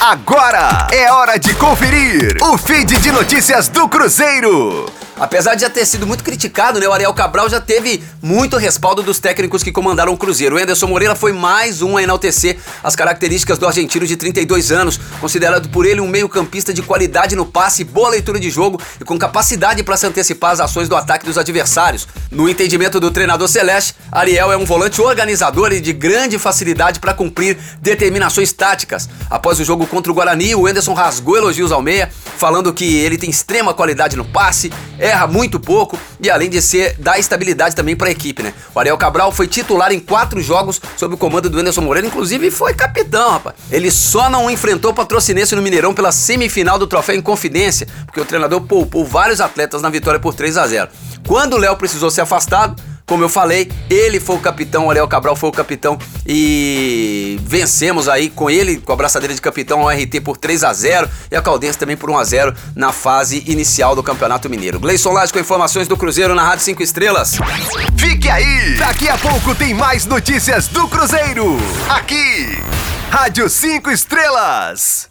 Agora é hora de conferir o feed de notícias do Cruzeiro. Apesar de já ter sido muito criticado, né, o Ariel Cabral já teve muito respaldo dos técnicos que comandaram o Cruzeiro. O Anderson Moreira foi mais um a enaltecer as características do argentino de 32 anos, considerado por ele um meio-campista de qualidade no passe, boa leitura de jogo e com capacidade para se antecipar às ações do ataque dos adversários. No entendimento do treinador Celeste, Ariel é um volante organizador e de grande facilidade para cumprir determinações táticas. Após o jogo contra o Guarani, o Anderson rasgou elogios ao meia, falando que ele tem extrema qualidade no passe, erra muito pouco e além de ser dar estabilidade também para a equipe, né? O Ariel Cabral foi titular em quatro jogos sob o comando do Anderson Moreira, inclusive foi capitão, rapaz. Ele só não enfrentou o Patrocinense no Mineirão pela semifinal do Troféu em Confidência, porque o treinador poupou vários atletas na vitória por 3 a 0. Quando o Léo precisou ser afastado, como eu falei, ele foi o capitão, o Ariel Cabral foi o capitão e vencemos aí com ele, com a braçadeira de capitão, o RT por 3 a 0 e a Caldense também por 1 a 0 na fase inicial do Campeonato Mineiro. Gleison Lage com informações do Cruzeiro na Rádio 5 Estrelas. Fique aí! Daqui a pouco tem mais notícias do Cruzeiro. Aqui, Rádio 5 Estrelas.